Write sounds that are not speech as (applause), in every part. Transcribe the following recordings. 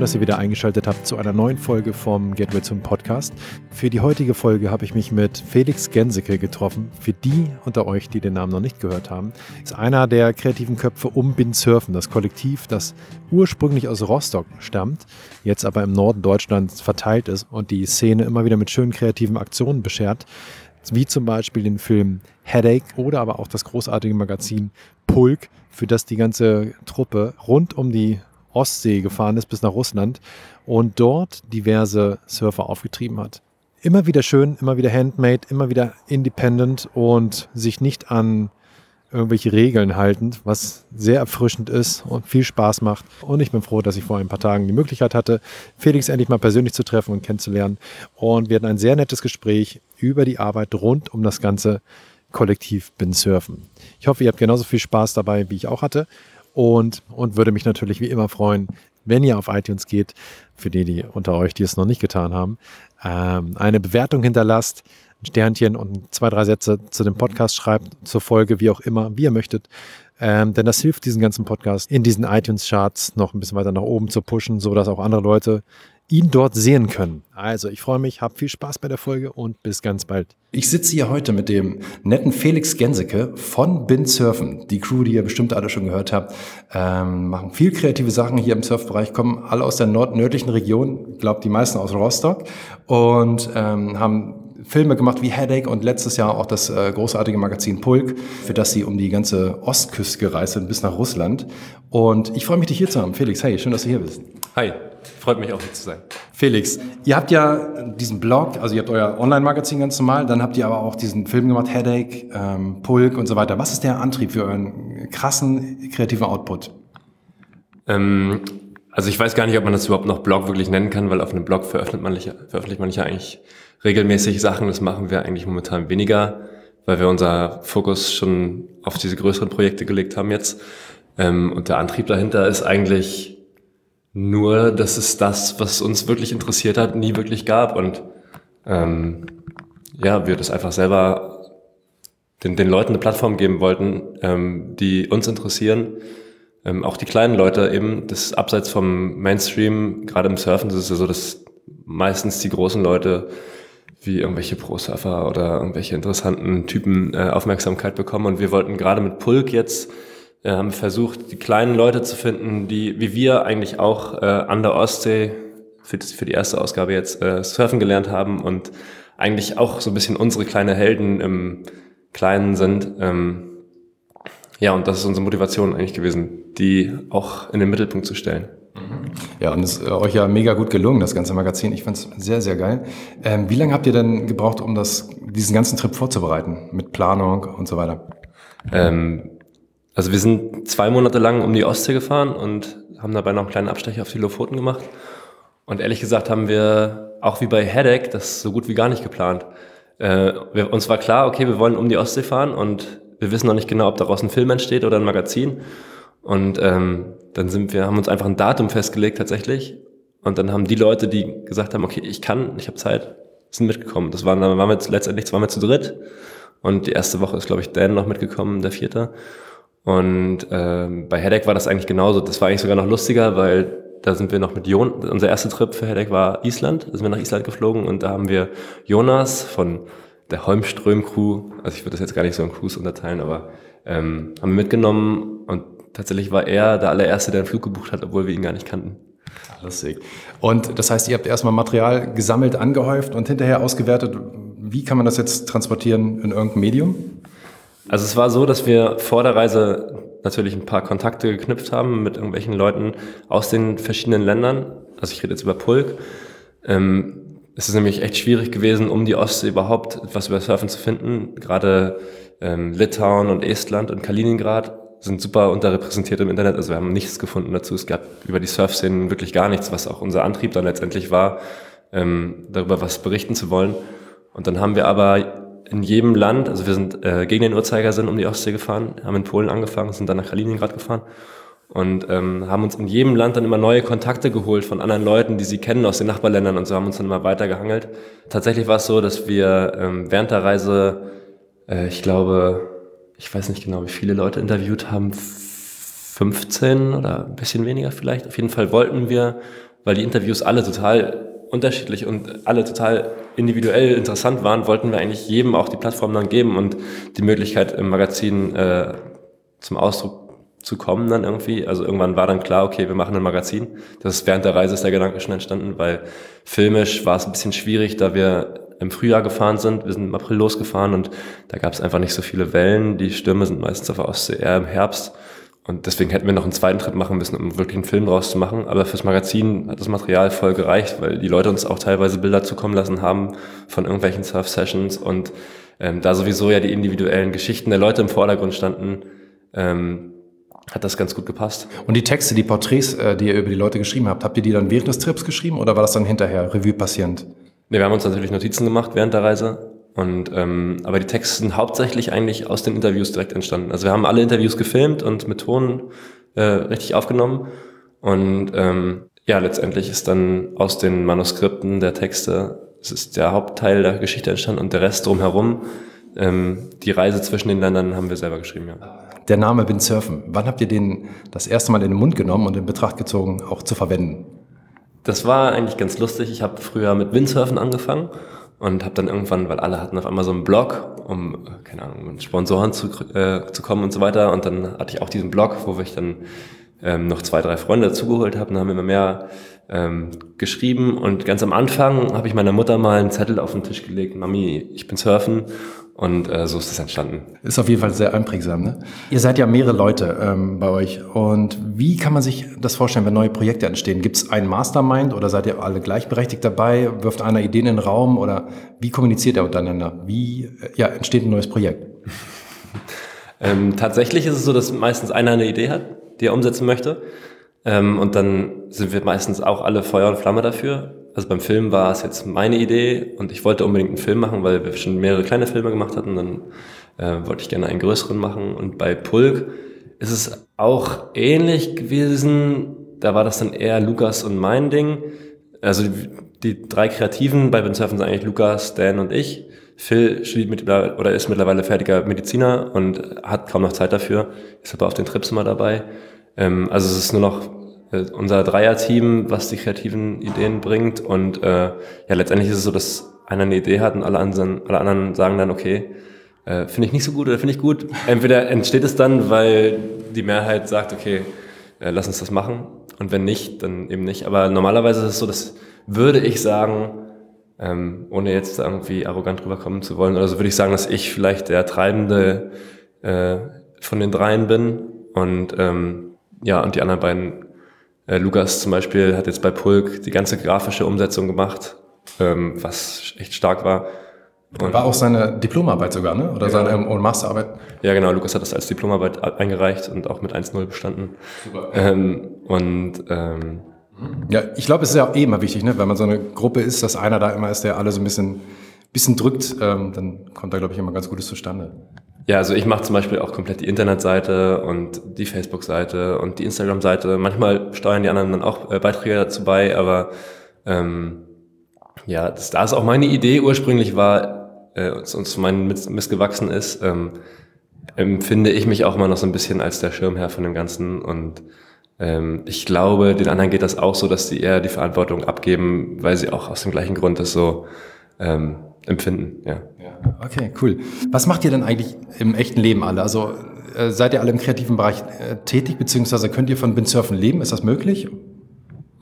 Schön, dass ihr wieder eingeschaltet habt zu einer neuen Folge vom Gateway zum Podcast. Für die heutige Folge habe ich mich mit Felix Genseke getroffen. Für die unter euch, die den Namen noch nicht gehört haben, ist einer der kreativen Köpfe um Surfen, das Kollektiv, das ursprünglich aus Rostock stammt, jetzt aber im Norden Deutschlands verteilt ist und die Szene immer wieder mit schönen kreativen Aktionen beschert wie zum Beispiel den Film Headache oder aber auch das großartige Magazin Pulk, für das die ganze Truppe rund um die Ostsee gefahren ist bis nach Russland und dort diverse Surfer aufgetrieben hat. Immer wieder schön, immer wieder handmade, immer wieder independent und sich nicht an irgendwelche Regeln haltend, was sehr erfrischend ist und viel Spaß macht. Und ich bin froh, dass ich vor ein paar Tagen die Möglichkeit hatte, Felix endlich mal persönlich zu treffen und kennenzulernen. Und wir hatten ein sehr nettes Gespräch über die Arbeit rund um das ganze Kollektiv Bin Surfen. Ich hoffe, ihr habt genauso viel Spaß dabei, wie ich auch hatte. Und, und würde mich natürlich wie immer freuen, wenn ihr auf iTunes geht, für die, die unter euch, die es noch nicht getan haben, ähm, eine Bewertung hinterlasst, ein Sternchen und zwei, drei Sätze zu dem Podcast schreibt, zur Folge, wie auch immer, wie ihr möchtet. Ähm, denn das hilft diesen ganzen Podcast in diesen iTunes-Charts noch ein bisschen weiter nach oben zu pushen, sodass auch andere Leute ihn dort sehen können. Also ich freue mich, habt viel Spaß bei der Folge und bis ganz bald. Ich sitze hier heute mit dem netten Felix Genseke von Bin Surfen. Die Crew, die ihr bestimmt alle schon gehört habt, ähm, machen viel kreative Sachen hier im Surfbereich, kommen alle aus der nordnördlichen Region, ich glaube die meisten aus Rostock und ähm, haben Filme gemacht wie Headache und letztes Jahr auch das äh, großartige Magazin Pulk, für das sie um die ganze Ostküste gereist sind bis nach Russland. Und ich freue mich, dich hier zu haben. Felix, hey, schön, dass du hier bist. Hi, freut mich auch hier zu sein. Felix, ihr habt ja diesen Blog, also ihr habt euer Online-Magazin ganz normal, dann habt ihr aber auch diesen Film gemacht, Headache, ähm, Pulk und so weiter. Was ist der Antrieb für euren krassen kreativen Output? Ähm, also ich weiß gar nicht, ob man das überhaupt noch Blog wirklich nennen kann, weil auf einem Blog veröffentlicht man, veröffentlicht man nicht eigentlich regelmäßig Sachen. Das machen wir eigentlich momentan weniger, weil wir unser Fokus schon auf diese größeren Projekte gelegt haben jetzt. Ähm, und der Antrieb dahinter ist eigentlich nur, dass es das, was uns wirklich interessiert hat, nie wirklich gab. Und ähm, ja, wir das einfach selber den, den Leuten eine Plattform geben wollten, ähm, die uns interessieren. Ähm, auch die kleinen Leute eben, das abseits vom Mainstream, gerade im Surfen, das ist ja so, dass meistens die großen Leute wie irgendwelche Pro-Surfer oder irgendwelche interessanten Typen äh, Aufmerksamkeit bekommen. Und wir wollten gerade mit Pulk jetzt äh, haben versucht, die kleinen Leute zu finden, die wie wir eigentlich auch äh, an der Ostsee für, das, für die erste Ausgabe jetzt äh, surfen gelernt haben und eigentlich auch so ein bisschen unsere kleine Helden im Kleinen sind. Ähm, ja, und das ist unsere Motivation eigentlich gewesen, die auch in den Mittelpunkt zu stellen. Ja, und es ist euch ja mega gut gelungen, das ganze Magazin. Ich fand es sehr, sehr geil. Ähm, wie lange habt ihr denn gebraucht, um das, diesen ganzen Trip vorzubereiten? Mit Planung und so weiter? Ähm, also wir sind zwei Monate lang um die Ostsee gefahren und haben dabei noch einen kleinen Abstecher auf die Lofoten gemacht. Und ehrlich gesagt haben wir, auch wie bei Headache, das so gut wie gar nicht geplant. Äh, wir, uns war klar, okay, wir wollen um die Ostsee fahren und wir wissen noch nicht genau, ob daraus ein Film entsteht oder ein Magazin. Und ähm, dann sind wir, haben uns einfach ein Datum festgelegt tatsächlich. Und dann haben die Leute, die gesagt haben, okay, ich kann, ich habe Zeit, sind mitgekommen. Das waren, dann waren wir letztendlich zweimal zu dritt. Und die erste Woche ist, glaube ich, Dan noch mitgekommen, der vierte. Und ähm, bei Headache war das eigentlich genauso. Das war eigentlich sogar noch lustiger, weil da sind wir noch mit Jon, unser erster Trip für Headache war Island. Da sind wir nach Island geflogen und da haben wir Jonas von der Holmström-Crew, also ich würde das jetzt gar nicht so in Crews unterteilen, aber ähm, haben wir mitgenommen und tatsächlich war er der allererste, der einen Flug gebucht hat, obwohl wir ihn gar nicht kannten. Lustig. Und das heißt, ihr habt erstmal Material gesammelt, angehäuft und hinterher ausgewertet. Wie kann man das jetzt transportieren in irgendeinem Medium? Also es war so, dass wir vor der Reise natürlich ein paar Kontakte geknüpft haben mit irgendwelchen Leuten aus den verschiedenen Ländern. Also ich rede jetzt über Pulk. Ähm, es ist nämlich echt schwierig gewesen, um die Ostsee überhaupt etwas über Surfen zu finden. Gerade ähm, Litauen und Estland und Kaliningrad sind super unterrepräsentiert im Internet. Also wir haben nichts gefunden dazu. Es gab über die Surf-Szenen wirklich gar nichts, was auch unser Antrieb dann letztendlich war, ähm, darüber was berichten zu wollen. Und dann haben wir aber in jedem Land, also wir sind äh, gegen den Uhrzeigersinn um die Ostsee gefahren, haben in Polen angefangen, sind dann nach Kaliningrad gefahren und ähm, haben uns in jedem Land dann immer neue Kontakte geholt von anderen Leuten, die sie kennen aus den Nachbarländern und so haben uns dann immer weiter gehangelt. Tatsächlich war es so, dass wir ähm, während der Reise, äh, ich glaube, ich weiß nicht genau, wie viele Leute interviewt haben, 15 oder ein bisschen weniger vielleicht. Auf jeden Fall wollten wir weil die Interviews alle total unterschiedlich und alle total individuell interessant waren, wollten wir eigentlich jedem auch die Plattform dann geben und die Möglichkeit im Magazin äh, zum Ausdruck zu kommen dann irgendwie. Also irgendwann war dann klar, okay, wir machen ein Magazin. Das ist während der Reise ist der Gedanke schon entstanden, weil filmisch war es ein bisschen schwierig, da wir im Frühjahr gefahren sind. Wir sind im April losgefahren und da gab es einfach nicht so viele Wellen. Die Stürme sind meistens auf der Ostsee eher im Herbst. Und deswegen hätten wir noch einen zweiten Trip machen müssen, um wirklich einen Film draus zu machen. Aber fürs Magazin hat das Material voll gereicht, weil die Leute uns auch teilweise Bilder zukommen lassen haben von irgendwelchen Surf-Sessions und ähm, da sowieso ja die individuellen Geschichten der Leute im Vordergrund standen, ähm, hat das ganz gut gepasst. Und die Texte, die Porträts, äh, die ihr über die Leute geschrieben habt, habt ihr die dann während des Trips geschrieben oder war das dann hinterher Revue passierend? Nee, wir haben uns natürlich Notizen gemacht während der Reise und ähm, aber die Texte sind hauptsächlich eigentlich aus den Interviews direkt entstanden. Also wir haben alle Interviews gefilmt und mit Ton äh, richtig aufgenommen. Und ähm, ja, letztendlich ist dann aus den Manuskripten der Texte, es ist der Hauptteil der Geschichte entstanden und der Rest drumherum, ähm, die Reise zwischen den Ländern haben wir selber geschrieben, ja. Der Name Windsurfen, wann habt ihr den das erste Mal in den Mund genommen und in Betracht gezogen, auch zu verwenden? Das war eigentlich ganz lustig. Ich habe früher mit Windsurfen angefangen und habe dann irgendwann, weil alle hatten auf einmal so einen Blog, um, keine Ahnung, mit Sponsoren zu, äh, zu kommen und so weiter. Und dann hatte ich auch diesen Blog, wo ich dann ähm, noch zwei, drei Freunde dazugeholt habe und haben immer mehr ähm, geschrieben. Und ganz am Anfang habe ich meiner Mutter mal einen Zettel auf den Tisch gelegt, Mami, ich bin surfen. Und äh, so ist es entstanden. Ist auf jeden Fall sehr einprägsam. Ne? Ihr seid ja mehrere Leute ähm, bei euch. Und wie kann man sich das vorstellen, wenn neue Projekte entstehen? Gibt es einen Mastermind oder seid ihr alle gleichberechtigt dabei? Wirft einer Ideen in den Raum oder wie kommuniziert ihr untereinander? Wie äh, ja, entsteht ein neues Projekt? (laughs) ähm, tatsächlich ist es so, dass meistens einer eine Idee hat, die er umsetzen möchte. Ähm, und dann sind wir meistens auch alle Feuer und Flamme dafür also beim Film war es jetzt meine Idee und ich wollte unbedingt einen Film machen, weil wir schon mehrere kleine Filme gemacht hatten. Dann äh, wollte ich gerne einen größeren machen. Und bei Pulk ist es auch ähnlich gewesen. Da war das dann eher Lukas und mein Ding. Also die, die drei Kreativen bei Windsurfen sind eigentlich Lukas, Dan und ich. Phil studiert mit, oder ist mittlerweile fertiger Mediziner und hat kaum noch Zeit dafür, ist aber auf den Trips immer dabei. Ähm, also es ist nur noch unser Dreier-Team, was die kreativen Ideen bringt. Und äh, ja, letztendlich ist es so, dass einer eine Idee hat und alle anderen, alle anderen sagen dann, okay, äh, finde ich nicht so gut oder finde ich gut. Entweder entsteht es dann, weil die Mehrheit sagt, okay, äh, lass uns das machen. Und wenn nicht, dann eben nicht. Aber normalerweise ist es so, dass würde ich sagen, ähm, ohne jetzt irgendwie arrogant rüberkommen zu wollen, oder so würde ich sagen, dass ich vielleicht der Treibende äh, von den dreien bin und ähm, ja, und die anderen beiden äh, Lukas zum Beispiel hat jetzt bei Pulk die ganze grafische Umsetzung gemacht, ähm, was echt stark war. Und war auch seine Diplomarbeit sogar, ne? Oder ja. seine ähm, Masterarbeit? Ja, genau. Lukas hat das als Diplomarbeit eingereicht und auch mit 1-0 bestanden. Super. Ähm, und ähm, ja, ich glaube, es ist ja eh immer wichtig, ne? wenn man so eine Gruppe ist, dass einer da immer ist, der alle so ein bisschen, bisschen drückt, ähm, dann kommt da, glaube ich, immer ganz Gutes zustande. Ja, also ich mache zum Beispiel auch komplett die Internetseite und die Facebook-Seite und die Instagram-Seite. Manchmal steuern die anderen dann auch äh, Beiträge dazu bei, aber ähm, ja, da ist auch meine Idee ursprünglich war, äh, uns mein missgewachsen ist, ähm, empfinde ich mich auch immer noch so ein bisschen als der Schirmherr von dem Ganzen und ähm, ich glaube, den anderen geht das auch so, dass die eher die Verantwortung abgeben, weil sie auch aus dem gleichen Grund das so ähm, empfinden. Ja. Okay, cool. Was macht ihr denn eigentlich im echten Leben alle? Also äh, seid ihr alle im kreativen Bereich äh, tätig, beziehungsweise könnt ihr von Windsurfen leben? Ist das möglich?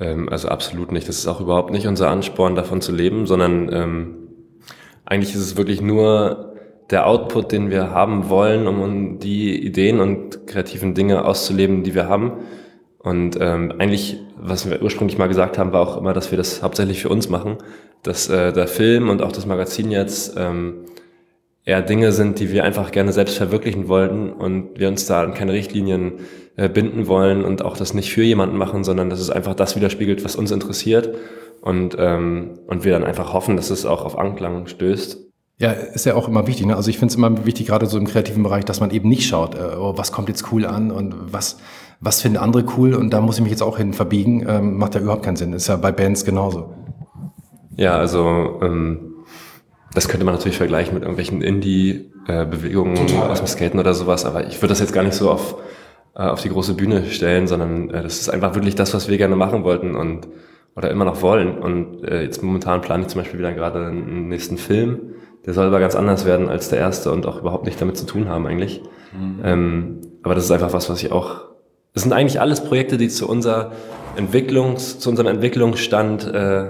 Ähm, also absolut nicht. Das ist auch überhaupt nicht unser Ansporn, davon zu leben, sondern ähm, eigentlich ist es wirklich nur der Output, den wir haben wollen, um die Ideen und kreativen Dinge auszuleben, die wir haben. Und ähm, eigentlich, was wir ursprünglich mal gesagt haben, war auch immer, dass wir das hauptsächlich für uns machen dass äh, der Film und auch das Magazin jetzt ähm, eher Dinge sind, die wir einfach gerne selbst verwirklichen wollten und wir uns da an keine Richtlinien äh, binden wollen und auch das nicht für jemanden machen, sondern dass es einfach das widerspiegelt, was uns interessiert und, ähm, und wir dann einfach hoffen, dass es auch auf Anklang stößt. Ja, ist ja auch immer wichtig. Ne? Also ich finde es immer wichtig, gerade so im kreativen Bereich, dass man eben nicht schaut, äh, oh, was kommt jetzt cool an und was, was finden andere cool und da muss ich mich jetzt auch hin verbiegen. Ähm, macht ja überhaupt keinen Sinn. Ist ja bei Bands genauso. Ja, also ähm, das könnte man natürlich vergleichen mit irgendwelchen Indie-Bewegungen aus dem Skaten oder sowas, aber ich würde das jetzt gar nicht so auf, äh, auf die große Bühne stellen, sondern äh, das ist einfach wirklich das, was wir gerne machen wollten und, oder immer noch wollen. Und äh, jetzt momentan plane ich zum Beispiel wieder gerade einen nächsten Film. Der soll aber ganz anders werden als der erste und auch überhaupt nicht damit zu tun haben eigentlich. Mhm. Ähm, aber das ist einfach was, was ich auch. Das sind eigentlich alles Projekte, die zu unserer Entwicklungs, zu unserem Entwicklungsstand äh,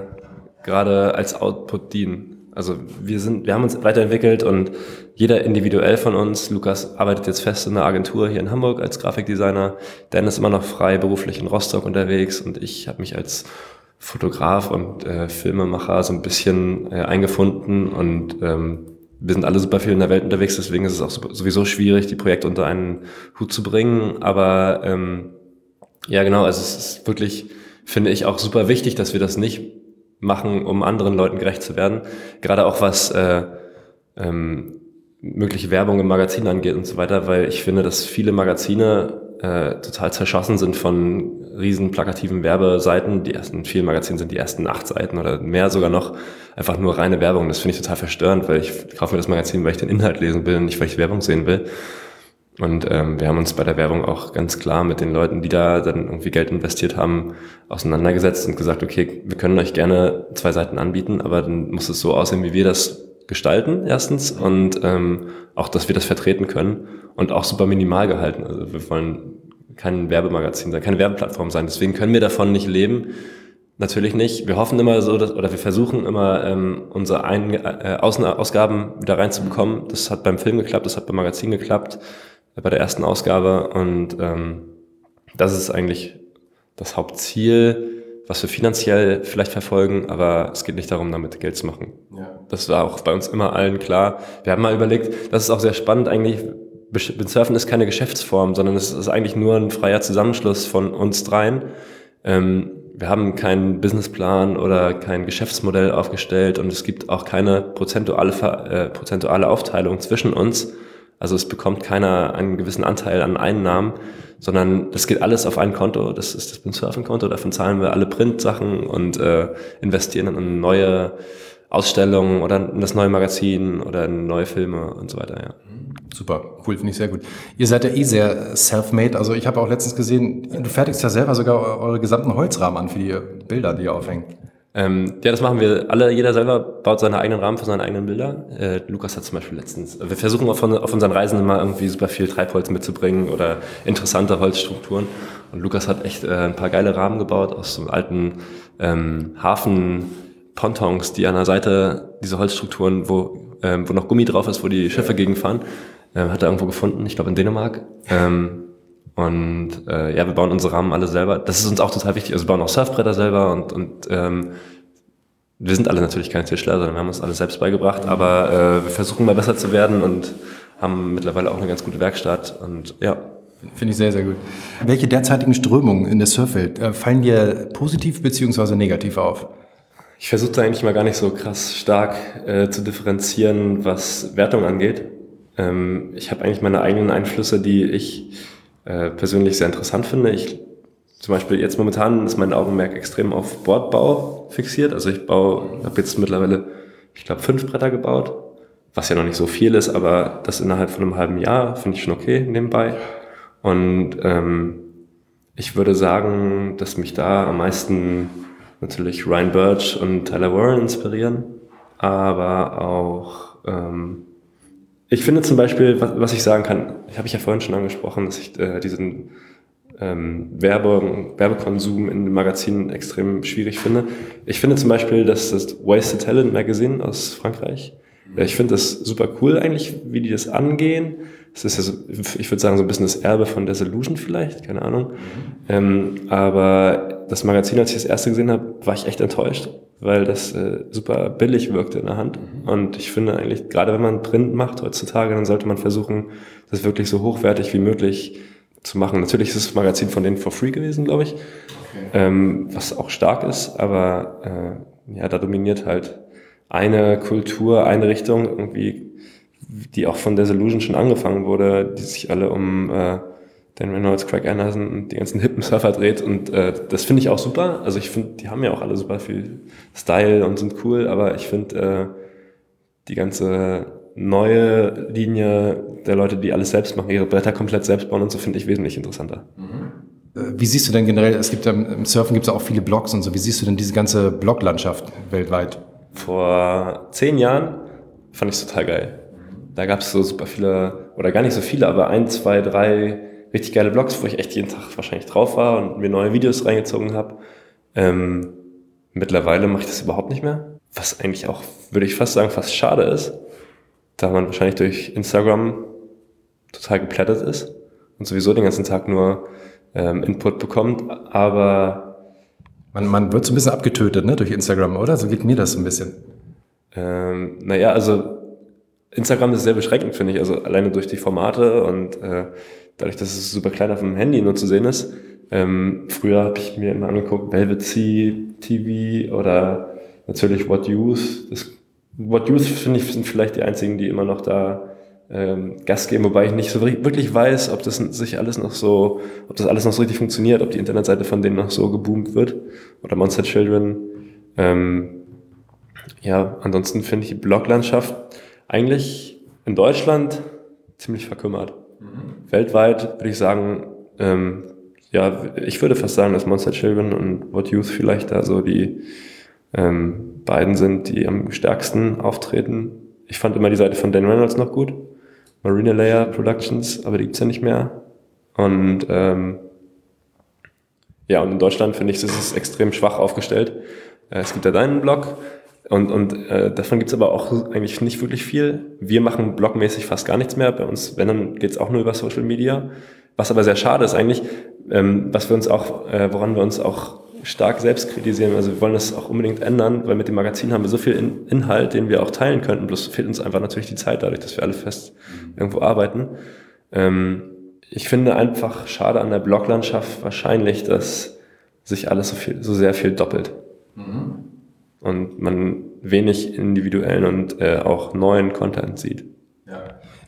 gerade als Output dienen. Also wir sind, wir haben uns weiterentwickelt und jeder individuell von uns, Lukas arbeitet jetzt fest in einer Agentur hier in Hamburg als Grafikdesigner, Dan ist immer noch frei beruflich in Rostock unterwegs und ich habe mich als Fotograf und äh, Filmemacher so ein bisschen äh, eingefunden und ähm, wir sind alle super viel in der Welt unterwegs, deswegen ist es auch sowieso schwierig, die Projekte unter einen Hut zu bringen. Aber ähm, ja, genau, also es ist wirklich, finde ich, auch super wichtig, dass wir das nicht machen, um anderen Leuten gerecht zu werden. Gerade auch was äh, ähm, mögliche Werbung im Magazin angeht und so weiter, weil ich finde, dass viele Magazine äh, total zerschossen sind von riesen plakativen Werbeseiten. Die ersten vielen Magazinen sind die ersten acht Seiten oder mehr sogar noch einfach nur reine Werbung. Das finde ich total verstörend, weil ich kaufe mir das Magazin, weil ich den Inhalt lesen will und nicht, weil ich Werbung sehen will. Und ähm, wir haben uns bei der Werbung auch ganz klar mit den Leuten, die da dann irgendwie Geld investiert haben, auseinandergesetzt und gesagt, okay, wir können euch gerne zwei Seiten anbieten, aber dann muss es so aussehen, wie wir das gestalten, erstens, und ähm, auch, dass wir das vertreten können und auch super minimal gehalten. Also wir wollen kein Werbemagazin sein, keine Werbeplattform sein. Deswegen können wir davon nicht leben. Natürlich nicht. Wir hoffen immer so, dass, oder wir versuchen immer, ähm, unsere Ein äh, Außenausgaben wieder reinzubekommen. Das hat beim Film geklappt, das hat beim Magazin geklappt bei der ersten Ausgabe. Und ähm, das ist eigentlich das Hauptziel, was wir finanziell vielleicht verfolgen, aber es geht nicht darum, damit Geld zu machen. Ja. Das war auch bei uns immer allen klar. Wir haben mal überlegt, das ist auch sehr spannend eigentlich, Surfen ist keine Geschäftsform, sondern es ist eigentlich nur ein freier Zusammenschluss von uns dreien. Ähm, wir haben keinen Businessplan oder kein Geschäftsmodell aufgestellt und es gibt auch keine prozentuale, äh, prozentuale Aufteilung zwischen uns, also es bekommt keiner einen gewissen Anteil an Einnahmen, sondern das geht alles auf ein Konto. Das ist das Windsurfing-Konto. Davon zahlen wir alle Print-Sachen und äh, investieren in neue Ausstellungen oder in das neue Magazin oder in neue Filme und so weiter. Ja. Super, cool, finde ich sehr gut. Ihr seid ja eh sehr self-made. Also ich habe auch letztens gesehen, du fertigst ja selber sogar eure gesamten Holzrahmen an für die Bilder, die ihr aufhängt. Ähm, ja, das machen wir alle. Jeder selber baut seine eigenen Rahmen für seine eigenen Bilder. Äh, Lukas hat zum Beispiel letztens. Wir versuchen auf, auf unseren Reisen immer irgendwie super viel Treibholz mitzubringen oder interessante Holzstrukturen. Und Lukas hat echt äh, ein paar geile Rahmen gebaut aus so alten ähm, Hafen-Pontons, die an der Seite diese Holzstrukturen, wo, ähm, wo noch Gummi drauf ist, wo die Schiffe gegenfahren, äh, hat er irgendwo gefunden. Ich glaube in Dänemark. Ähm, und äh, ja, wir bauen unsere Rahmen alle selber. Das ist uns auch total wichtig. Also wir bauen auch Surfbretter selber und, und ähm, wir sind alle natürlich keine Tischler, sondern wir haben uns alles selbst beigebracht, aber äh, wir versuchen mal besser zu werden und haben mittlerweile auch eine ganz gute Werkstatt und ja. Finde ich sehr, sehr gut. Welche derzeitigen Strömungen in der Surfwelt äh, fallen dir positiv beziehungsweise negativ auf? Ich versuche da eigentlich mal gar nicht so krass stark äh, zu differenzieren, was Wertung angeht. Ähm, ich habe eigentlich meine eigenen Einflüsse, die ich äh, persönlich sehr interessant finde. Ich zum Beispiel jetzt momentan ist mein Augenmerk extrem auf Bordbau fixiert. Also ich baue, habe jetzt mittlerweile, ich glaube, fünf Bretter gebaut, was ja noch nicht so viel ist, aber das innerhalb von einem halben Jahr finde ich schon okay nebenbei. Und ähm, ich würde sagen, dass mich da am meisten natürlich Ryan Birch und Tyler Warren inspirieren, aber auch ähm, ich finde zum Beispiel, was, was ich sagen kann, ich habe ich ja vorhin schon angesprochen, dass ich äh, diesen ähm, Werbe, Werbekonsum in Magazinen extrem schwierig finde. Ich finde zum Beispiel, dass das Wasted Talent Magazine aus Frankreich, äh, ich finde das super cool eigentlich, wie die das angehen. Es ist ja so, ich würde sagen, so ein bisschen das Erbe von Desillusion vielleicht, keine Ahnung. Mhm. Ähm, aber das Magazin, als ich das erste gesehen habe, war ich echt enttäuscht weil das äh, super billig wirkte in der Hand. Mhm. Und ich finde eigentlich, gerade wenn man Print macht heutzutage, dann sollte man versuchen, das wirklich so hochwertig wie möglich zu machen. Natürlich ist das Magazin von denen for free gewesen, glaube ich, okay. ähm, was auch stark ist, aber äh, ja, da dominiert halt eine Kultur, eine Richtung irgendwie, die auch von Desillusion schon angefangen wurde, die sich alle um äh, Dan Reynolds, Craig Anderson und die ganzen hippen Surfer dreht. Und äh, das finde ich auch super. Also ich finde, die haben ja auch alle super viel Style und sind cool, aber ich finde äh, die ganze neue Linie der Leute, die alles selbst machen, ihre Bretter komplett selbst bauen und so, finde ich wesentlich interessanter. Mhm. Wie siehst du denn generell, es gibt im Surfen gibt es auch viele Blogs und so, wie siehst du denn diese ganze Bloglandschaft weltweit? Vor zehn Jahren fand ich es total geil. Da gab es so super viele, oder gar nicht so viele, aber ein, zwei, drei richtig geile Blogs, wo ich echt jeden Tag wahrscheinlich drauf war und mir neue Videos reingezogen habe. Ähm, mittlerweile mache ich das überhaupt nicht mehr. Was eigentlich auch, würde ich fast sagen, fast schade ist, da man wahrscheinlich durch Instagram total geplättet ist und sowieso den ganzen Tag nur ähm, Input bekommt. Aber man, man wird so ein bisschen abgetötet ne, durch Instagram, oder? So geht mir das so ein bisschen. Ähm, naja, also Instagram ist sehr beschränkend, finde ich. Also alleine durch die Formate und äh, dadurch, dass es super klein auf dem Handy nur zu sehen ist. Ähm, früher habe ich mir immer angeguckt, Velvet Sea TV oder natürlich What Youth. Das, What Youth, finde ich, sind vielleicht die einzigen, die immer noch da ähm, Gas geben, wobei ich nicht so wirklich weiß, ob das sich alles noch so, ob das alles noch so richtig funktioniert, ob die Internetseite von denen noch so geboomt wird oder Monster Children. Ähm, ja, ansonsten finde ich die Bloglandschaft eigentlich in Deutschland ziemlich verkümmert. Weltweit würde ich sagen, ähm, ja, ich würde fast sagen, dass Monster Children und What Youth vielleicht da so die ähm, beiden sind, die am stärksten auftreten. Ich fand immer die Seite von Dan Reynolds noch gut. Marina Layer Productions, aber die gibt's ja nicht mehr. Und ähm, ja, und in Deutschland finde ich, ist es extrem schwach aufgestellt. Äh, es gibt ja deinen Blog und, und äh, davon gibt's aber auch eigentlich nicht wirklich viel. Wir machen blogmäßig fast gar nichts mehr. Bei uns, wenn, dann geht's auch nur über Social Media. Was aber sehr schade ist eigentlich, ähm, was wir uns auch, äh, woran wir uns auch stark selbst kritisieren. Also wir wollen das auch unbedingt ändern, weil mit dem Magazin haben wir so viel In Inhalt, den wir auch teilen könnten. Bloß fehlt uns einfach natürlich die Zeit dadurch, dass wir alle fest irgendwo arbeiten. Ähm, ich finde einfach schade an der Bloglandschaft wahrscheinlich, dass sich alles so viel, so sehr viel doppelt. Mhm. Und man wenig individuellen und äh, auch neuen Content sieht.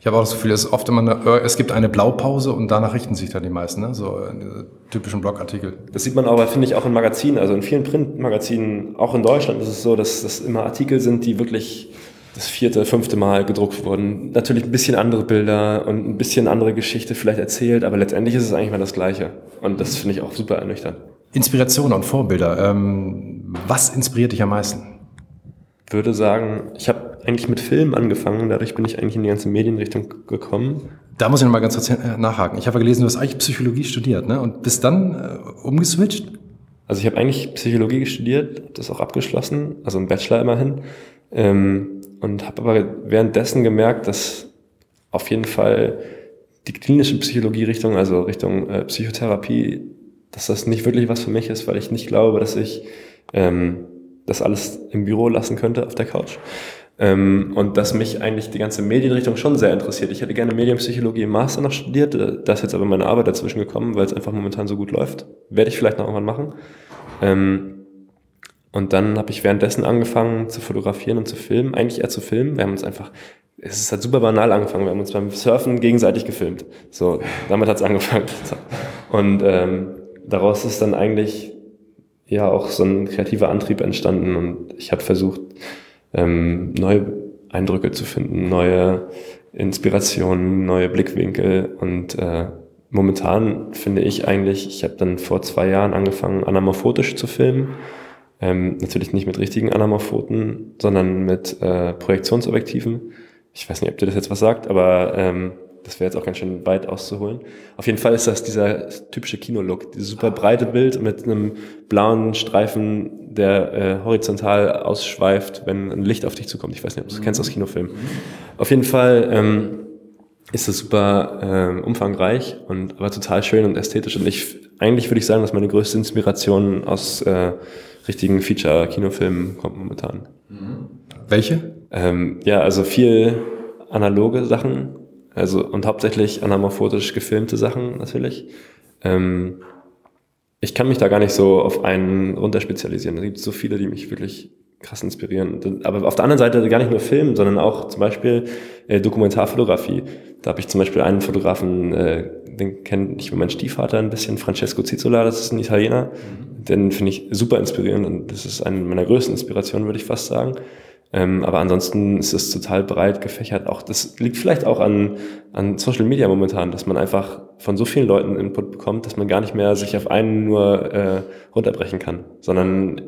Ich habe auch das Gefühl, es ist oft immer eine, äh, es gibt eine Blaupause und danach richten sich dann die meisten, ne? so in typischen Blogartikel. Das sieht man aber, finde ich, auch in Magazinen, also in vielen Printmagazinen, auch in Deutschland ist es so, dass das immer Artikel sind, die wirklich das vierte, fünfte Mal gedruckt wurden. Natürlich ein bisschen andere Bilder und ein bisschen andere Geschichte vielleicht erzählt, aber letztendlich ist es eigentlich mal das Gleiche. Und das finde ich auch super ernüchternd. Inspiration und Vorbilder. Ähm, was inspiriert dich am meisten? würde sagen, ich habe eigentlich mit Film angefangen, dadurch bin ich eigentlich in die ganze Medienrichtung gekommen. Da muss ich noch mal ganz kurz äh, nachhaken. Ich habe ja gelesen, du hast eigentlich Psychologie studiert, ne? Und bist dann äh, umgeswitcht? Also ich habe eigentlich Psychologie studiert, habe das auch abgeschlossen, also ein Bachelor immerhin, ähm, und habe aber währenddessen gemerkt, dass auf jeden Fall die klinische Psychologie-Richtung, also Richtung äh, Psychotherapie, dass das nicht wirklich was für mich ist, weil ich nicht glaube, dass ich ähm, das alles im Büro lassen könnte auf der Couch. Ähm, und dass mich eigentlich die ganze Medienrichtung schon sehr interessiert. Ich hätte gerne Medienpsychologie im Master noch studiert, äh, da ist jetzt aber meine Arbeit dazwischen gekommen, weil es einfach momentan so gut läuft. Werde ich vielleicht noch irgendwann machen. Ähm, und dann habe ich währenddessen angefangen zu fotografieren und zu filmen, eigentlich eher zu filmen. Wir haben uns einfach, es ist halt super banal angefangen, wir haben uns beim Surfen gegenseitig gefilmt. So, damit hat es angefangen. (laughs) Und ähm, daraus ist dann eigentlich ja auch so ein kreativer Antrieb entstanden und ich habe versucht, ähm, neue Eindrücke zu finden, neue Inspirationen, neue Blickwinkel und äh, momentan finde ich eigentlich, ich habe dann vor zwei Jahren angefangen, anamorphotisch zu filmen. Ähm, natürlich nicht mit richtigen Anamorphoten, sondern mit äh, Projektionsobjektiven. Ich weiß nicht, ob dir das jetzt was sagt, aber ähm, das wäre jetzt auch ganz schön weit auszuholen. Auf jeden Fall ist das dieser typische Kinolook, dieses super breite Bild mit einem blauen Streifen, der äh, horizontal ausschweift, wenn ein Licht auf dich zukommt. Ich weiß nicht, ob du das kennst aus Kinofilmen. Auf jeden Fall ähm, ist das super ähm, umfangreich und aber total schön und ästhetisch. Und ich eigentlich würde ich sagen, dass meine größte Inspiration aus äh, richtigen Feature-Kinofilmen kommt momentan. Welche? Ähm, ja, also viel analoge Sachen, also und hauptsächlich anamorphotisch gefilmte Sachen natürlich. Ähm, ich kann mich da gar nicht so auf einen runterspezialisieren. Es gibt so viele, die mich wirklich krass inspirieren. Aber auf der anderen Seite gar nicht nur Film, sondern auch zum Beispiel äh, Dokumentarfotografie. Da habe ich zum Beispiel einen Fotografen, äh, den kenne ich mein Stiefvater ein bisschen, Francesco Zizzola, das ist ein Italiener. Mhm. Den finde ich super inspirierend und das ist eine meiner größten Inspirationen, würde ich fast sagen. Ähm, aber ansonsten ist es total breit gefächert. Auch das liegt vielleicht auch an, an Social Media momentan, dass man einfach von so vielen Leuten Input bekommt, dass man gar nicht mehr sich auf einen nur äh, runterbrechen kann, sondern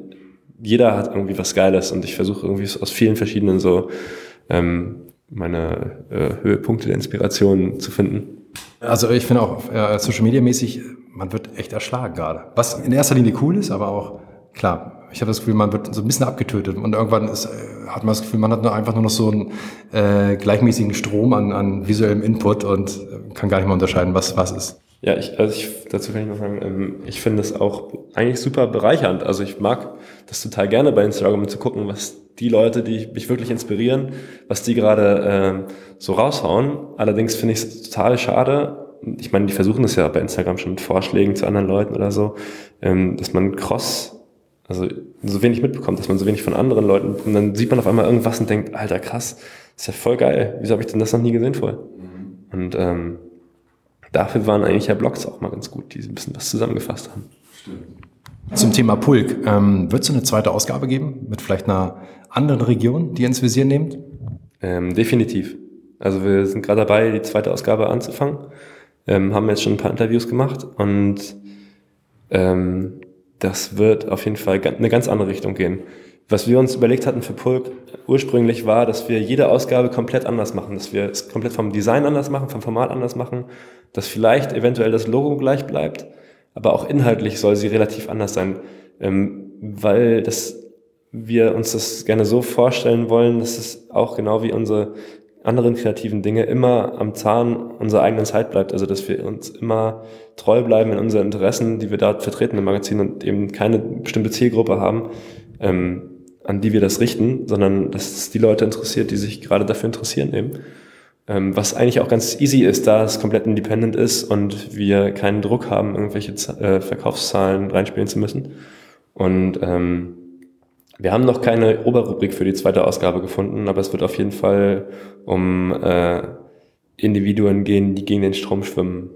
jeder hat irgendwie was Geiles und ich versuche irgendwie aus vielen verschiedenen so ähm, meine äh, Höhepunkte der Inspiration zu finden. Also ich finde auch äh, Social Media mäßig, man wird echt erschlagen gerade. Was in erster Linie cool ist, aber auch klar, ich habe das Gefühl, man wird so ein bisschen abgetötet und irgendwann ist, äh, hat man das Gefühl, man hat nur einfach nur noch so einen äh, gleichmäßigen Strom an, an visuellem Input und äh, kann gar nicht mehr unterscheiden, was was ist. Ja, ich, also ich, dazu kann ich noch sagen, ähm, ich finde es auch eigentlich super bereichernd. Also ich mag das total gerne bei Instagram zu gucken, was die Leute, die mich wirklich inspirieren, was die gerade äh, so raushauen. Allerdings finde ich es total schade. Ich meine, die versuchen das ja bei Instagram schon mit Vorschlägen zu anderen Leuten oder so, ähm, dass man cross, also so wenig mitbekommt, dass man so wenig von anderen Leuten, und dann sieht man auf einmal irgendwas und denkt, alter krass, ist ja voll geil. Wieso habe ich denn das noch nie gesehen vorher? Mhm. Und ähm, dafür waren eigentlich ja Blogs auch mal ganz gut, die ein bisschen was zusammengefasst haben. Stimmt. Zum Thema Pulk. Ähm, Wird es eine zweite Ausgabe geben mit vielleicht einer anderen Region, die ihr ins Visier nehmt? Ähm, definitiv. Also wir sind gerade dabei, die zweite Ausgabe anzufangen. Ähm, haben jetzt schon ein paar Interviews gemacht und ähm, das wird auf jeden Fall eine ganz andere Richtung gehen. Was wir uns überlegt hatten für Pulk ursprünglich war, dass wir jede Ausgabe komplett anders machen, dass wir es komplett vom Design anders machen, vom Format anders machen, dass vielleicht eventuell das Logo gleich bleibt, aber auch inhaltlich soll sie relativ anders sein, ähm, weil das, wir uns das gerne so vorstellen wollen, dass es auch genau wie unsere anderen kreativen Dinge immer am Zahn unserer eigenen Zeit bleibt. Also dass wir uns immer treu bleiben in unseren Interessen, die wir dort vertreten im Magazin und eben keine bestimmte Zielgruppe haben, ähm, an die wir das richten, sondern dass es die Leute interessiert, die sich gerade dafür interessieren eben. Ähm, was eigentlich auch ganz easy ist, da es komplett independent ist und wir keinen Druck haben, irgendwelche äh, Verkaufszahlen reinspielen zu müssen. Und ähm, wir haben noch keine Oberrubrik für die zweite Ausgabe gefunden, aber es wird auf jeden Fall um äh, Individuen gehen, die gegen den Strom schwimmen.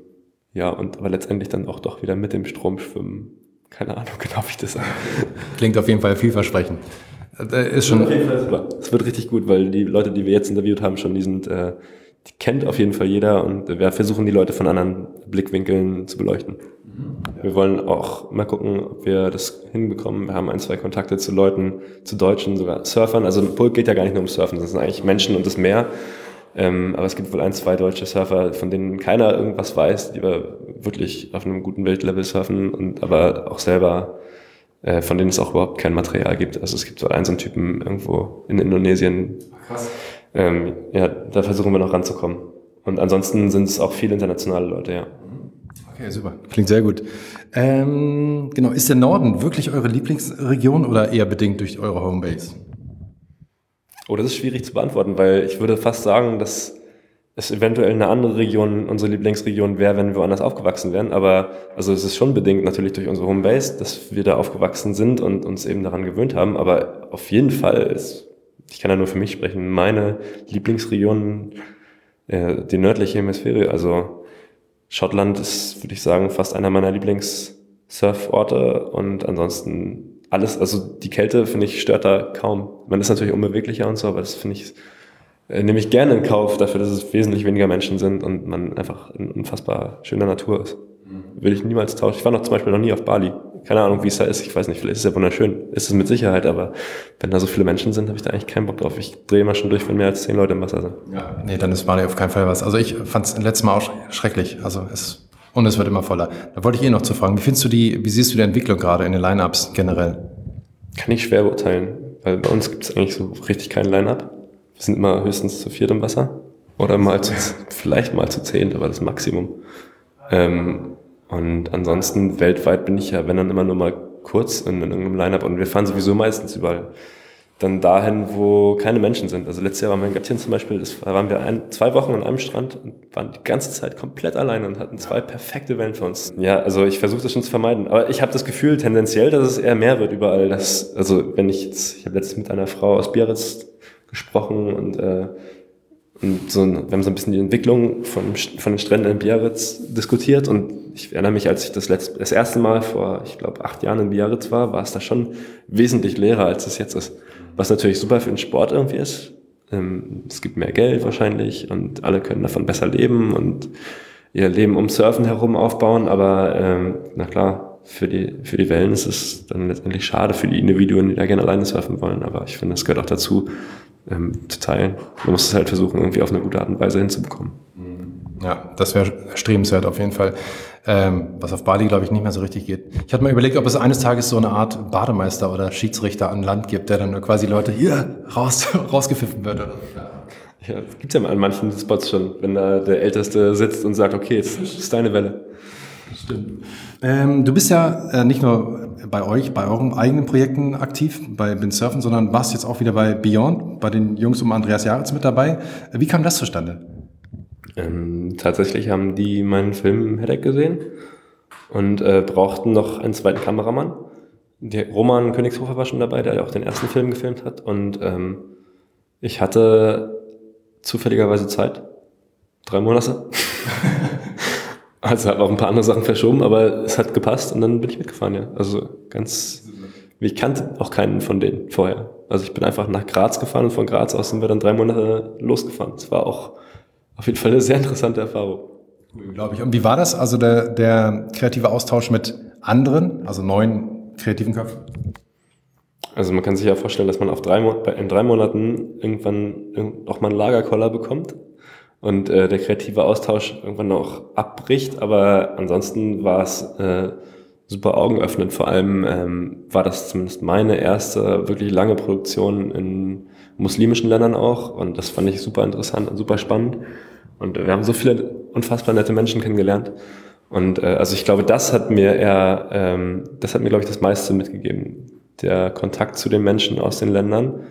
Ja, und aber letztendlich dann auch doch wieder mit dem Strom schwimmen. Keine Ahnung genau, wie ich das sage. (laughs) Klingt auf jeden Fall vielversprechend. Äh, ist schon. Auf jeden Fall super. Es wird richtig gut, weil die Leute, die wir jetzt interviewt haben, schon die sind, äh, die kennt auf jeden Fall jeder und wir versuchen die Leute von anderen Blickwinkeln zu beleuchten. Mhm. Wir wollen auch mal gucken, ob wir das hinbekommen. Wir haben ein, zwei Kontakte zu Leuten, zu Deutschen, sogar Surfern. Also Pulk geht ja gar nicht nur um Surfen, das sind eigentlich Menschen und das Meer. Ähm, aber es gibt wohl ein, zwei deutsche Surfer, von denen keiner irgendwas weiß, die wir wirklich auf einem guten Weltlevel surfen und aber auch selber äh, von denen es auch überhaupt kein Material gibt. Also es gibt so einen so einen Typen irgendwo in Indonesien. Krass. Ähm, ja, da versuchen wir noch ranzukommen. Und ansonsten sind es auch viele internationale Leute, ja. Okay, super. Klingt sehr gut. Ähm, genau, ist der Norden wirklich eure Lieblingsregion oder eher bedingt durch eure Homebase? Oh, das ist schwierig zu beantworten, weil ich würde fast sagen, dass es eventuell eine andere Region, unsere Lieblingsregion wäre, wenn wir woanders aufgewachsen wären. Aber also es ist schon bedingt natürlich durch unsere Homebase, dass wir da aufgewachsen sind und uns eben daran gewöhnt haben. Aber auf jeden Fall ist, ich kann ja nur für mich sprechen, meine Lieblingsregion äh, die nördliche Hemisphäre. Also Schottland ist, würde ich sagen, fast einer meiner Lieblingssurforte und ansonsten alles, also die Kälte, finde ich, stört da kaum. Man ist natürlich unbeweglicher und so, aber das finde ich äh, nehme ich gerne in Kauf dafür, dass es wesentlich weniger Menschen sind und man einfach in unfassbar schöner Natur ist. Mhm. Will ich niemals tauschen. Ich war noch zum Beispiel noch nie auf Bali. Keine Ahnung, wie es da ist. Ich weiß nicht, vielleicht ist es ja wunderschön. Ist es mit Sicherheit, aber wenn da so viele Menschen sind, habe ich da eigentlich keinen Bock drauf. Ich drehe immer schon durch, wenn mehr als zehn Leute im Wasser sind. Ja, nee, dann ist Bali auf keinen Fall was. Also ich fand es letztes Mal auch schrecklich. Also es, und es wird immer voller. Da wollte ich eh noch zu fragen, wie findest du die, wie siehst du die Entwicklung gerade in den Lineups generell? Kann ich schwer beurteilen, weil bei uns gibt es eigentlich so richtig kein Line-Up. Wir sind immer höchstens zu viert im Wasser. Oder mal zu, (laughs) vielleicht mal zu zehn, aber das Maximum. Ähm, und ansonsten weltweit bin ich ja, wenn dann immer nur mal kurz in, in irgendeinem Line-Up und wir fahren sowieso meistens überall dann dahin, wo keine Menschen sind. Also letztes Jahr waren wir in Gatien zum Beispiel, da waren wir ein, zwei Wochen an einem Strand und waren die ganze Zeit komplett alleine und hatten zwei perfekte Wellen für uns. Ja, also ich versuche das schon zu vermeiden. Aber ich habe das Gefühl tendenziell, dass es eher mehr wird überall. Dass, also wenn ich jetzt, ich habe letztens mit einer Frau aus Biarritz gesprochen und, äh, und so, wir haben so ein bisschen die Entwicklung von, von den Stränden in Biarritz diskutiert und ich erinnere mich, als ich das, letzte, das erste Mal vor, ich glaube, acht Jahren in Biarritz war, war es da schon wesentlich leerer, als es jetzt ist. Was natürlich super für den Sport irgendwie ist. Ähm, es gibt mehr Geld wahrscheinlich und alle können davon besser leben und ihr Leben um Surfen herum aufbauen, aber ähm, na klar, für die, für die Wellen ist es dann letztendlich schade für die Individuen, die da gerne alleine surfen wollen. Aber ich finde, das gehört auch dazu, ähm, zu teilen. Man muss es halt versuchen, irgendwie auf eine gute Art und Weise hinzubekommen. Ja, das wäre strebenswert auf jeden Fall. Ähm, was auf Bali, glaube ich, nicht mehr so richtig geht. Ich hatte mal überlegt, ob es eines Tages so eine Art Bademeister oder Schiedsrichter an Land gibt, der dann quasi Leute hier raus, (laughs) rausgepfiffen wird. Oder? Ja, das gibt's ja an manchen Spots schon, wenn da der Älteste sitzt und sagt, okay, jetzt ist deine Welle. Stimmt. Ähm, du bist ja äh, nicht nur bei euch, bei euren eigenen Projekten aktiv, bei Windsurfen, sondern warst jetzt auch wieder bei Beyond, bei den Jungs um Andreas Jaritz mit dabei. Wie kam das zustande? Ähm, tatsächlich haben die meinen Film im Headache gesehen und äh, brauchten noch einen zweiten Kameramann. Der Roman Königshofer war schon dabei, der auch den ersten Film gefilmt hat. Und ähm, ich hatte zufälligerweise Zeit. Drei Monate. (laughs) also habe auch ein paar andere Sachen verschoben, aber es hat gepasst und dann bin ich mitgefahren, ja. Also ganz, ich kannte auch keinen von denen vorher. Also ich bin einfach nach Graz gefahren und von Graz aus sind wir dann drei Monate losgefahren. Es war auch auf jeden Fall eine sehr interessante Erfahrung. Glaube ich. Und wie war das? Also der, der kreative Austausch mit anderen, also neuen kreativen Köpfen? Also man kann sich ja vorstellen, dass man auf drei, in drei Monaten irgendwann auch mal einen Lagerkoller bekommt und äh, der kreative Austausch irgendwann auch abbricht. Aber ansonsten war es äh, super augenöffnend. Vor allem ähm, war das zumindest meine erste wirklich lange Produktion in muslimischen Ländern auch. Und das fand ich super interessant und super spannend. Und wir haben so viele unfassbar nette Menschen kennengelernt. Und äh, also ich glaube, das hat mir eher, ähm, das hat mir, glaube ich, das meiste mitgegeben. Der Kontakt zu den Menschen aus den Ländern,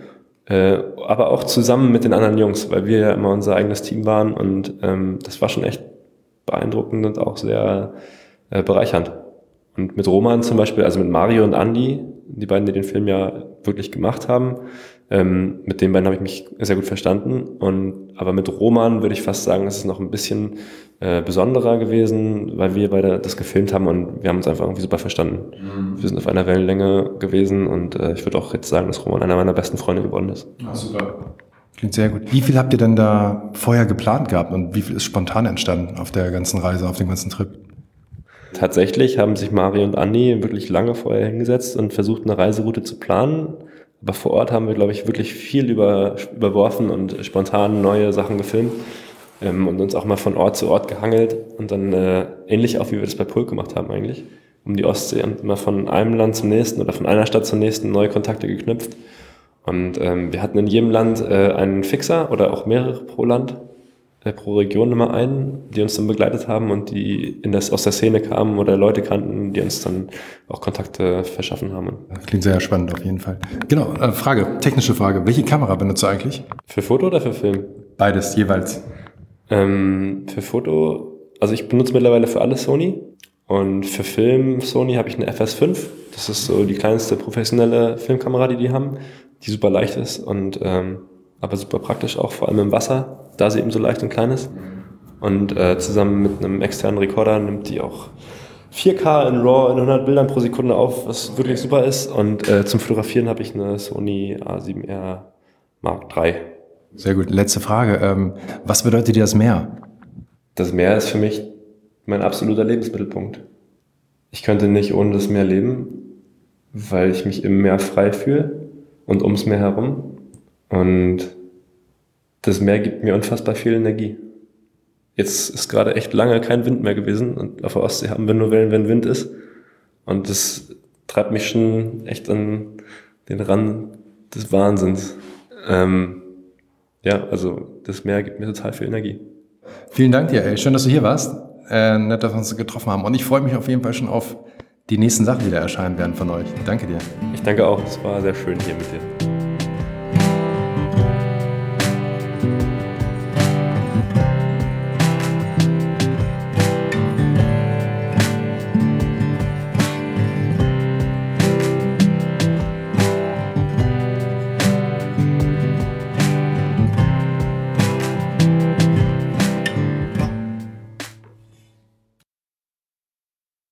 äh, aber auch zusammen mit den anderen Jungs, weil wir ja immer unser eigenes Team waren und ähm, das war schon echt beeindruckend und auch sehr äh, bereichernd. Und mit Roman zum Beispiel, also mit Mario und Andy, die beiden, die den Film ja wirklich gemacht haben, ähm, mit den beiden habe ich mich sehr gut verstanden. Und aber mit Roman würde ich fast sagen, es ist noch ein bisschen äh, besonderer gewesen, weil wir beide das gefilmt haben und wir haben uns einfach irgendwie super verstanden. Mhm. Wir sind auf einer Wellenlänge gewesen und äh, ich würde auch jetzt sagen, dass Roman einer meiner besten Freunde geworden ist. Ah, super. Klingt sehr gut. Wie viel habt ihr denn da vorher geplant gehabt und wie viel ist spontan entstanden auf der ganzen Reise, auf dem ganzen Trip? Tatsächlich haben sich Mario und Andi wirklich lange vorher hingesetzt und versucht, eine Reiseroute zu planen. Aber vor Ort haben wir, glaube ich, wirklich viel über, überworfen und spontan neue Sachen gefilmt ähm, und uns auch mal von Ort zu Ort gehangelt und dann äh, ähnlich auch, wie wir das bei Pulk gemacht haben eigentlich, um die Ostsee und immer von einem Land zum nächsten oder von einer Stadt zum nächsten neue Kontakte geknüpft. Und ähm, wir hatten in jedem Land äh, einen Fixer oder auch mehrere pro Land pro Region immer einen, die uns dann begleitet haben und die in das, aus der Szene kamen oder Leute kannten, die uns dann auch Kontakte verschaffen haben. Klingt sehr spannend auf jeden Fall. Genau, äh, Frage, technische Frage. Welche Kamera benutzt du eigentlich? Für Foto oder für Film? Beides jeweils. Ähm, für Foto, also ich benutze mittlerweile für alles Sony und für Film Sony habe ich eine FS5. Das ist so die kleinste professionelle Filmkamera, die die haben, die super leicht ist und ähm, aber super praktisch auch, vor allem im Wasser, da sie eben so leicht und klein ist. Und äh, zusammen mit einem externen Rekorder nimmt die auch 4K in RAW in 100 Bildern pro Sekunde auf, was wirklich super ist. Und äh, zum Fotografieren habe ich eine Sony A7R Mark III. Sehr gut. Letzte Frage. Ähm, was bedeutet dir das Meer? Das Meer ist für mich mein absoluter Lebensmittelpunkt. Ich könnte nicht ohne das Meer leben, weil ich mich im Meer frei fühle und ums Meer herum. Und das Meer gibt mir unfassbar viel Energie. Jetzt ist gerade echt lange kein Wind mehr gewesen und auf der Ostsee haben wir nur Wellen, wenn Wind ist. Und das treibt mich schon echt an den Rand des Wahnsinns. Ähm, ja, also das Meer gibt mir total viel Energie. Vielen Dank dir, ey. Schön, dass du hier warst. Äh, nett, dass wir uns getroffen haben. Und ich freue mich auf jeden Fall schon auf die nächsten Sachen, die da erscheinen werden von euch. Danke dir. Ich danke auch. Es war sehr schön hier mit dir.